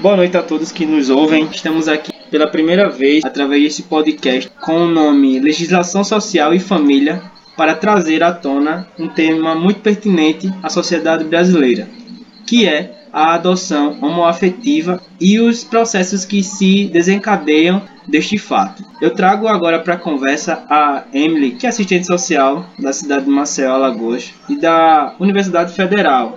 Boa noite a todos que nos ouvem. Estamos aqui pela primeira vez através desse podcast com o nome Legislação Social e Família para trazer à tona um tema muito pertinente à sociedade brasileira, que é a adoção homoafetiva e os processos que se desencadeiam deste fato. Eu trago agora para a conversa a Emily, que é assistente social da cidade de Maceió, Alagoas, e da Universidade Federal,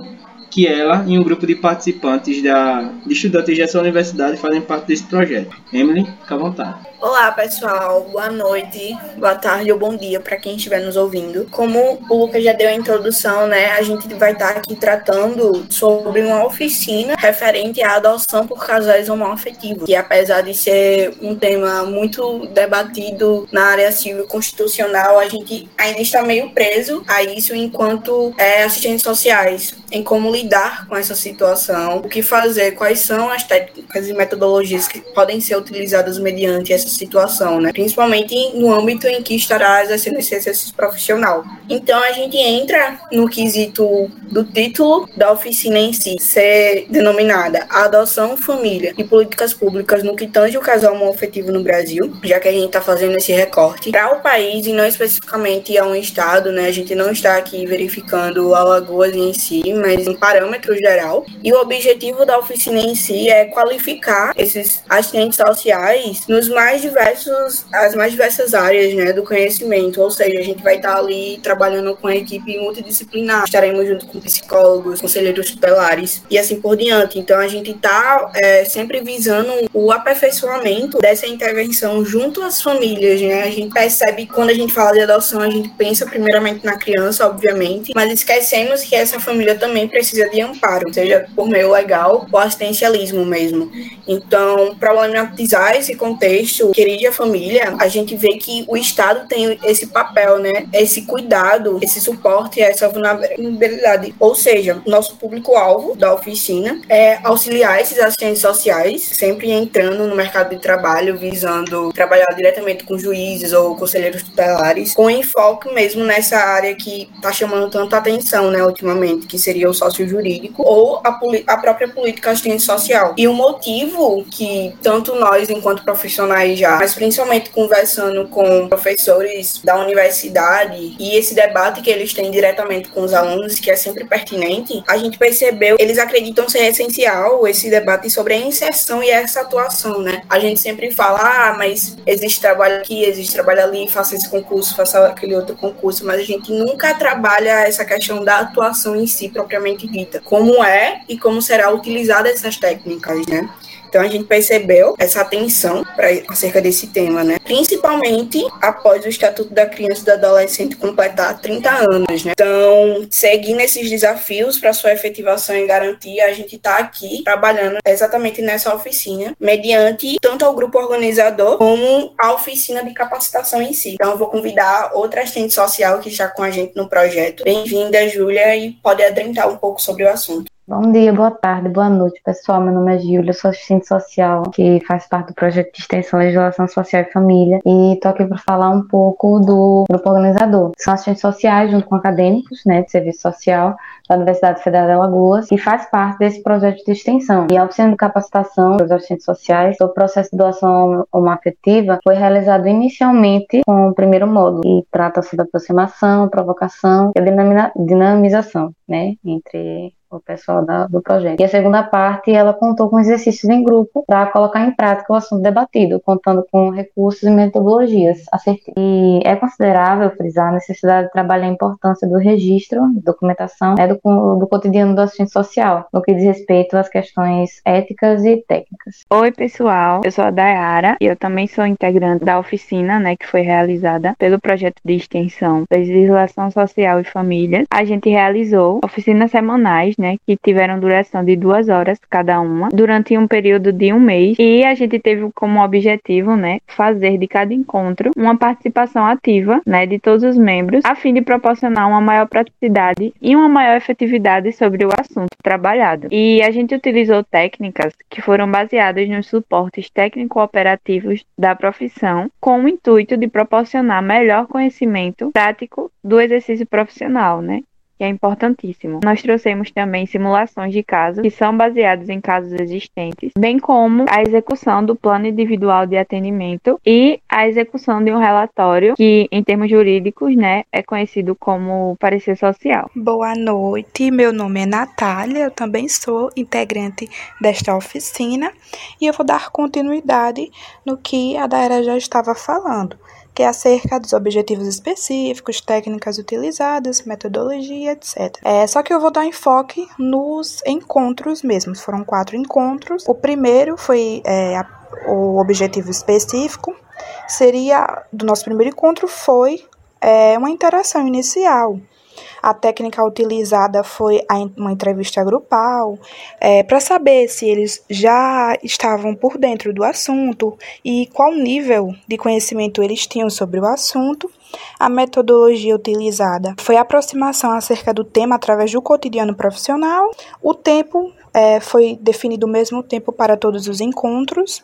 que ela e um grupo de participantes da, de estudantes dessa universidade fazem parte desse projeto. Emily, fica à vontade. Olá, pessoal. Boa noite, boa tarde ou bom dia para quem estiver nos ouvindo. Como o Lucas já deu a introdução, né, a gente vai estar aqui tratando sobre uma oficina referente à adoção por casais homoafetivos, que apesar de ser um tema muito debatido na área civil constitucional, a gente ainda está meio preso a isso enquanto é, assistentes sociais, em como lidar com essa situação, o que fazer, quais são as técnicas e metodologias que podem ser utilizadas mediante essa situação, né? Principalmente no âmbito em que estará exercendo esse exercício profissional. Então a gente entra no quesito do título da oficina em si, ser denominada Adoção, Família e Políticas Públicas no que tange o casal homoafetivo no Brasil, já que a gente está fazendo esse recorte para o país e não especificamente a um estado, né? A gente não está aqui verificando Alagoas em si, mas em parâmetro geral. E o objetivo da oficina em si é qualificar esses assistentes sociais nos mais diversos, as mais diversas áreas né, do conhecimento, ou seja, a gente vai estar ali trabalhando com a equipe multidisciplinar, estaremos junto com psicólogos, conselheiros tutelares e assim por diante. Então a gente está é, sempre visando o aperfeiçoamento dessa intervenção junto às famílias, né? A gente percebe quando a gente fala de adoção, a gente pensa primeiramente na criança, obviamente, mas esquecemos que essa família também precisa de amparo, seja por meio legal ou assistencialismo mesmo. Então, problematizar esse contexto querida família, a gente vê que o Estado tem esse papel, né? Esse cuidado, esse suporte a essa vulnerabilidade. Ou seja, nosso público-alvo da oficina é auxiliar esses assistentes sociais, sempre entrando no mercado de trabalho, visando trabalhar diretamente com juízes ou conselheiros tutelares, com enfoque mesmo nessa área que está chamando tanto atenção, né, ultimamente, que seria o sócio jurídico ou a, a própria política assistente social. E o motivo que tanto nós, enquanto profissionais já, mas principalmente conversando com professores da universidade e esse debate que eles têm diretamente com os alunos, que é sempre pertinente, a gente percebeu, eles acreditam ser essencial esse debate sobre a inserção e essa atuação, né? A gente sempre fala, ah, mas existe trabalho aqui, existe trabalho ali, faça esse concurso, faça aquele outro concurso, mas a gente nunca trabalha essa questão da atuação em si propriamente dita, como é e como será utilizada essas técnicas, né? Então a gente percebeu essa atenção para acerca desse tema, né? Principalmente após o Estatuto da Criança e do Adolescente completar 30 anos, né? Então, seguindo esses desafios para sua efetivação e garantia, a gente está aqui trabalhando exatamente nessa oficina, mediante tanto ao grupo organizador como a oficina de capacitação em si. Então, eu vou convidar outra assistente social que está com a gente no projeto. Bem-vinda, Júlia, e pode adentrar um pouco sobre o assunto. Bom dia, boa tarde, boa noite, pessoal. Meu nome é Júlia, sou assistente social que faz parte do projeto de extensão Legislação Social e Família e estou aqui para falar um pouco do grupo organizador. São assistentes sociais junto com acadêmicos, né, de serviço social da Universidade Federal de Alagoas e faz parte desse projeto de extensão. E a oficina de capacitação dos assistentes sociais, o processo de doação homoafetiva foi realizado inicialmente com o primeiro módulo e trata-se da aproximação, provocação e a dinamização, né, entre o pessoal da, do projeto. E a segunda parte, ela contou com exercícios em grupo para colocar em prática o assunto debatido, contando com recursos e metodologias assertivas. E é considerável frisar a necessidade de trabalhar a importância do registro, documentação, né, do, do cotidiano do assistente social, no que diz respeito às questões éticas e técnicas. Oi, pessoal, eu sou a Dayara e eu também sou integrante da oficina, né, que foi realizada pelo projeto de extensão Legislação Social e Família. A gente realizou oficinas semanais né, que tiveram duração de duas horas cada uma, durante um período de um mês. E a gente teve como objetivo, né, fazer de cada encontro uma participação ativa, né, de todos os membros, a fim de proporcionar uma maior praticidade e uma maior efetividade sobre o assunto trabalhado. E a gente utilizou técnicas que foram baseadas nos suportes técnico-operativos da profissão, com o intuito de proporcionar melhor conhecimento prático do exercício profissional, né? Que é importantíssimo. Nós trouxemos também simulações de casos que são baseados em casos existentes, bem como a execução do plano individual de atendimento e a execução de um relatório que, em termos jurídicos, né, é conhecido como parecer social. Boa noite, meu nome é Natália, eu também sou integrante desta oficina e eu vou dar continuidade no que a Daira já estava falando que é acerca dos objetivos específicos, técnicas utilizadas, metodologia, etc. É, só que eu vou dar enfoque nos encontros mesmos. Foram quatro encontros. O primeiro foi é, a, o objetivo específico. Seria do nosso primeiro encontro foi é, uma interação inicial a técnica utilizada foi uma entrevista grupal, é, para saber se eles já estavam por dentro do assunto e qual nível de conhecimento eles tinham sobre o assunto. A metodologia utilizada foi a aproximação acerca do tema através do cotidiano profissional. O tempo é, foi definido o mesmo tempo para todos os encontros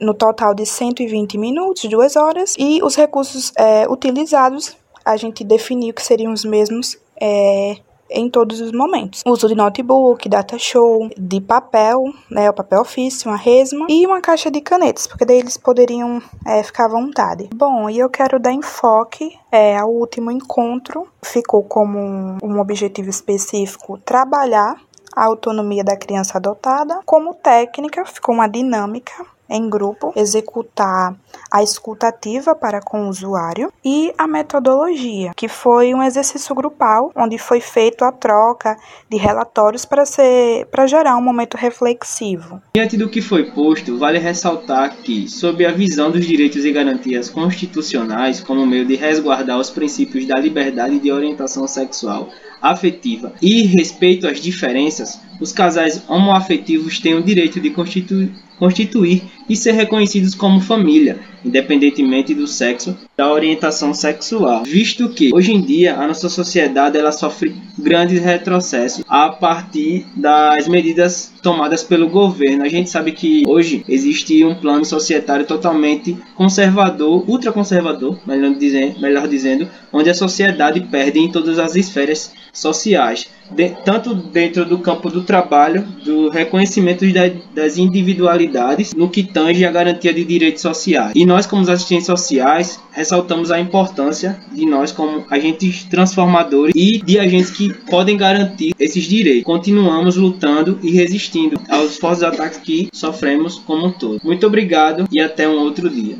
no total de 120 minutos, duas horas, e os recursos é, utilizados a gente definiu que seriam os mesmos é, em todos os momentos. uso de notebook, data show, de papel, né, o papel ofício, uma resma e uma caixa de canetas, porque daí eles poderiam é, ficar à vontade. Bom, e eu quero dar enfoque é, ao último encontro, ficou como um, um objetivo específico trabalhar a autonomia da criança adotada. Como técnica, ficou uma dinâmica em grupo, executar a escutativa para com o usuário e a metodologia, que foi um exercício grupal onde foi feito a troca de relatórios para ser para gerar um momento reflexivo. Diante do que foi posto, vale ressaltar que, sob a visão dos direitos e garantias constitucionais como meio de resguardar os princípios da liberdade de orientação sexual, afetiva e respeito às diferenças, os casais homoafetivos têm o direito de constituir constituir e ser reconhecidos como família, independentemente do sexo, da orientação sexual, visto que hoje em dia a nossa sociedade ela sofre grandes retrocessos a partir das medidas tomadas pelo governo. A gente sabe que hoje existe um plano societário totalmente conservador, ultraconservador, melhor dizendo, melhor dizendo, onde a sociedade perde em todas as esferas sociais, de, tanto dentro do campo do trabalho, do reconhecimento das individualidades, no que tange a garantia de direitos sociais. E nós, como assistentes sociais, ressaltamos a importância de nós como agentes transformadores e de agentes que podem garantir esses direitos. Continuamos lutando e resistindo aos fortes ataques que sofremos como um todo. Muito obrigado e até um outro dia.